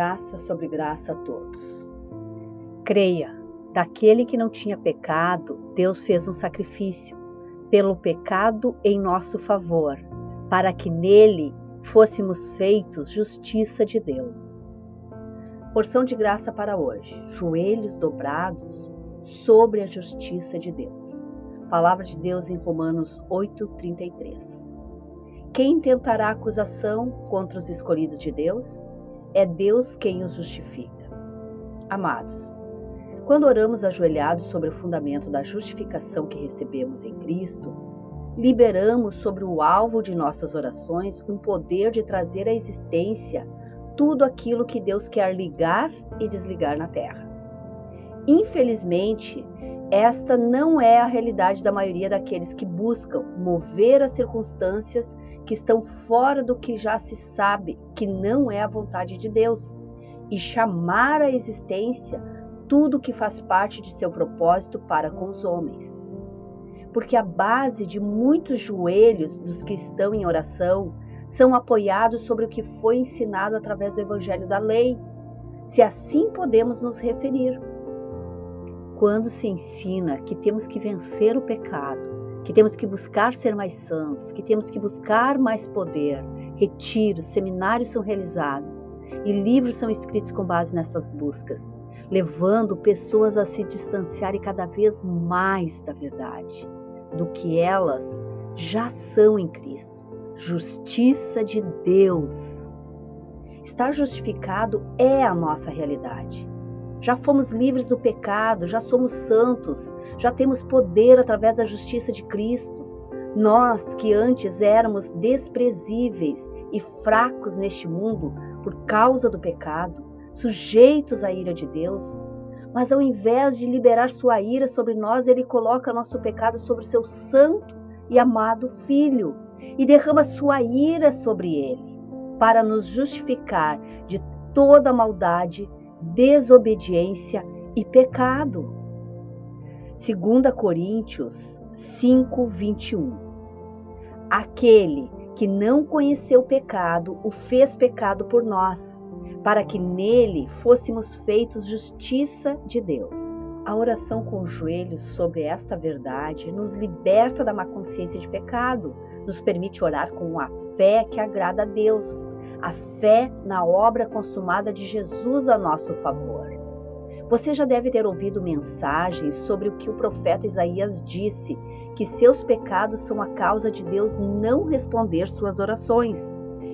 Graça sobre graça a todos. Creia, daquele que não tinha pecado, Deus fez um sacrifício pelo pecado em nosso favor, para que nele fôssemos feitos justiça de Deus. Porção de graça para hoje: joelhos dobrados sobre a justiça de Deus. Palavra de Deus em Romanos 8:33. Quem tentará acusação contra os escolhidos de Deus? É Deus quem os justifica. Amados, quando oramos ajoelhados sobre o fundamento da justificação que recebemos em Cristo, liberamos sobre o alvo de nossas orações um poder de trazer à existência tudo aquilo que Deus quer ligar e desligar na terra. Infelizmente, esta não é a realidade da maioria daqueles que buscam mover as circunstâncias que estão fora do que já se sabe que não é a vontade de Deus e chamar à existência tudo que faz parte de seu propósito para com os homens. Porque a base de muitos joelhos dos que estão em oração são apoiados sobre o que foi ensinado através do evangelho da lei, se assim podemos nos referir. Quando se ensina que temos que vencer o pecado, que temos que buscar ser mais santos, que temos que buscar mais poder, retiros, seminários são realizados e livros são escritos com base nessas buscas levando pessoas a se distanciarem cada vez mais da verdade, do que elas já são em Cristo. Justiça de Deus. Estar justificado é a nossa realidade. Já fomos livres do pecado, já somos santos, já temos poder através da justiça de Cristo. Nós que antes éramos desprezíveis e fracos neste mundo por causa do pecado, sujeitos à ira de Deus, mas ao invés de liberar sua ira sobre nós, ele coloca nosso pecado sobre seu santo e amado Filho e derrama sua ira sobre ele, para nos justificar de toda maldade, desobediência e pecado. 2 Coríntios 5, 21 Aquele que não conheceu pecado o fez pecado por nós para que nele fôssemos feitos justiça de Deus. A oração com os joelhos sobre esta verdade nos liberta da má consciência de pecado, nos permite orar com a fé que agrada a Deus, a fé na obra consumada de Jesus a nosso favor. Você já deve ter ouvido mensagens sobre o que o profeta Isaías disse, que seus pecados são a causa de Deus não responder suas orações.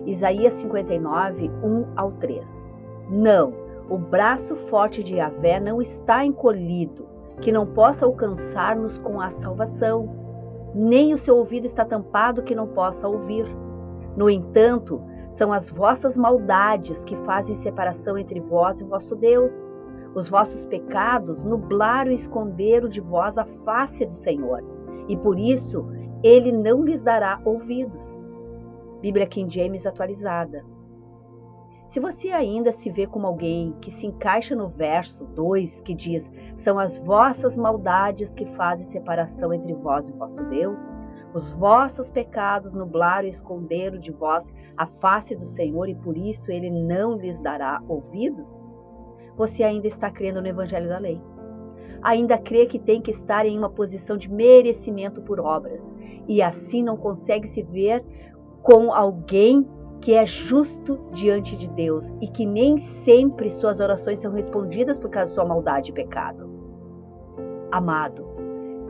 Isaías 59, 1 ao 3. Não, o braço forte de Yahvé não está encolhido, que não possa alcançar-nos com a salvação, nem o seu ouvido está tampado, que não possa ouvir. No entanto, são as vossas maldades que fazem separação entre vós e vosso Deus. Os vossos pecados nublaram e esconderam de vós a face do Senhor, e por isso ele não lhes dará ouvidos. Bíblia King James atualizada. Se você ainda se vê como alguém que se encaixa no verso 2 que diz: São as vossas maldades que fazem separação entre vós e vosso Deus, os vossos pecados nublaram e esconderam de vós a face do Senhor e por isso ele não lhes dará ouvidos? Você ainda está crendo no Evangelho da Lei. Ainda crê que tem que estar em uma posição de merecimento por obras e assim não consegue se ver com alguém que é justo diante de Deus e que nem sempre suas orações são respondidas por causa da sua maldade e pecado. Amado,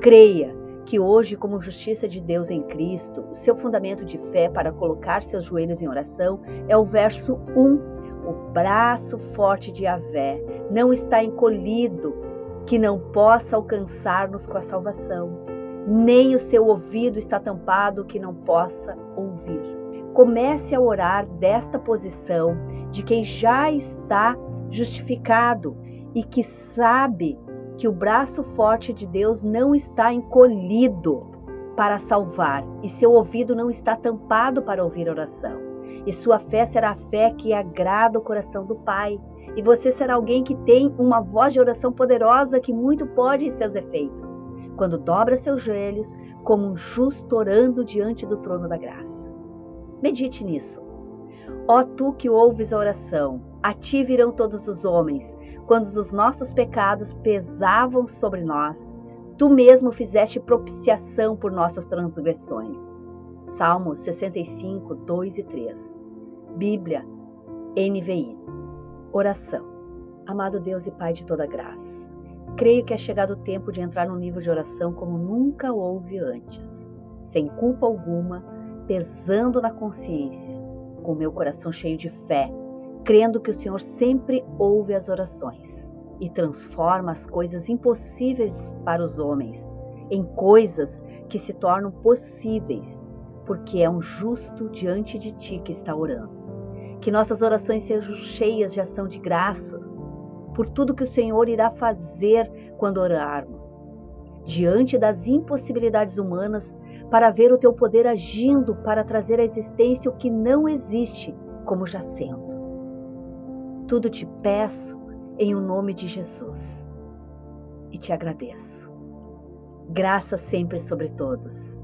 creia que hoje, como justiça de Deus em Cristo, seu fundamento de fé para colocar seus joelhos em oração é o verso 1. O braço forte de Yahvé não está encolhido, que não possa alcançar-nos com a salvação nem o seu ouvido está tampado que não possa ouvir. Comece a orar desta posição de quem já está justificado e que sabe que o braço forte de Deus não está encolhido para salvar e seu ouvido não está tampado para ouvir oração. E sua fé será a fé que agrada o coração do Pai. E você será alguém que tem uma voz de oração poderosa que muito pode em seus efeitos quando dobra seus joelhos como um justo orando diante do trono da graça. Medite nisso. Ó tu que ouves a oração, a ti virão todos os homens, quando os nossos pecados pesavam sobre nós, tu mesmo fizeste propiciação por nossas transgressões. Salmos 65, 2 e 3. Bíblia, NVI. Oração. Amado Deus e Pai de toda graça, creio que é chegado o tempo de entrar num nível de oração como nunca houve antes, sem culpa alguma, pesando na consciência, com meu coração cheio de fé, crendo que o Senhor sempre ouve as orações e transforma as coisas impossíveis para os homens em coisas que se tornam possíveis, porque é um justo diante de ti que está orando. Que nossas orações sejam cheias de ação de graças por tudo que o Senhor irá fazer quando orarmos. Diante das impossibilidades humanas, para ver o teu poder agindo para trazer à existência o que não existe, como já sendo. Tudo te peço em o um nome de Jesus e te agradeço. Graça sempre sobre todos.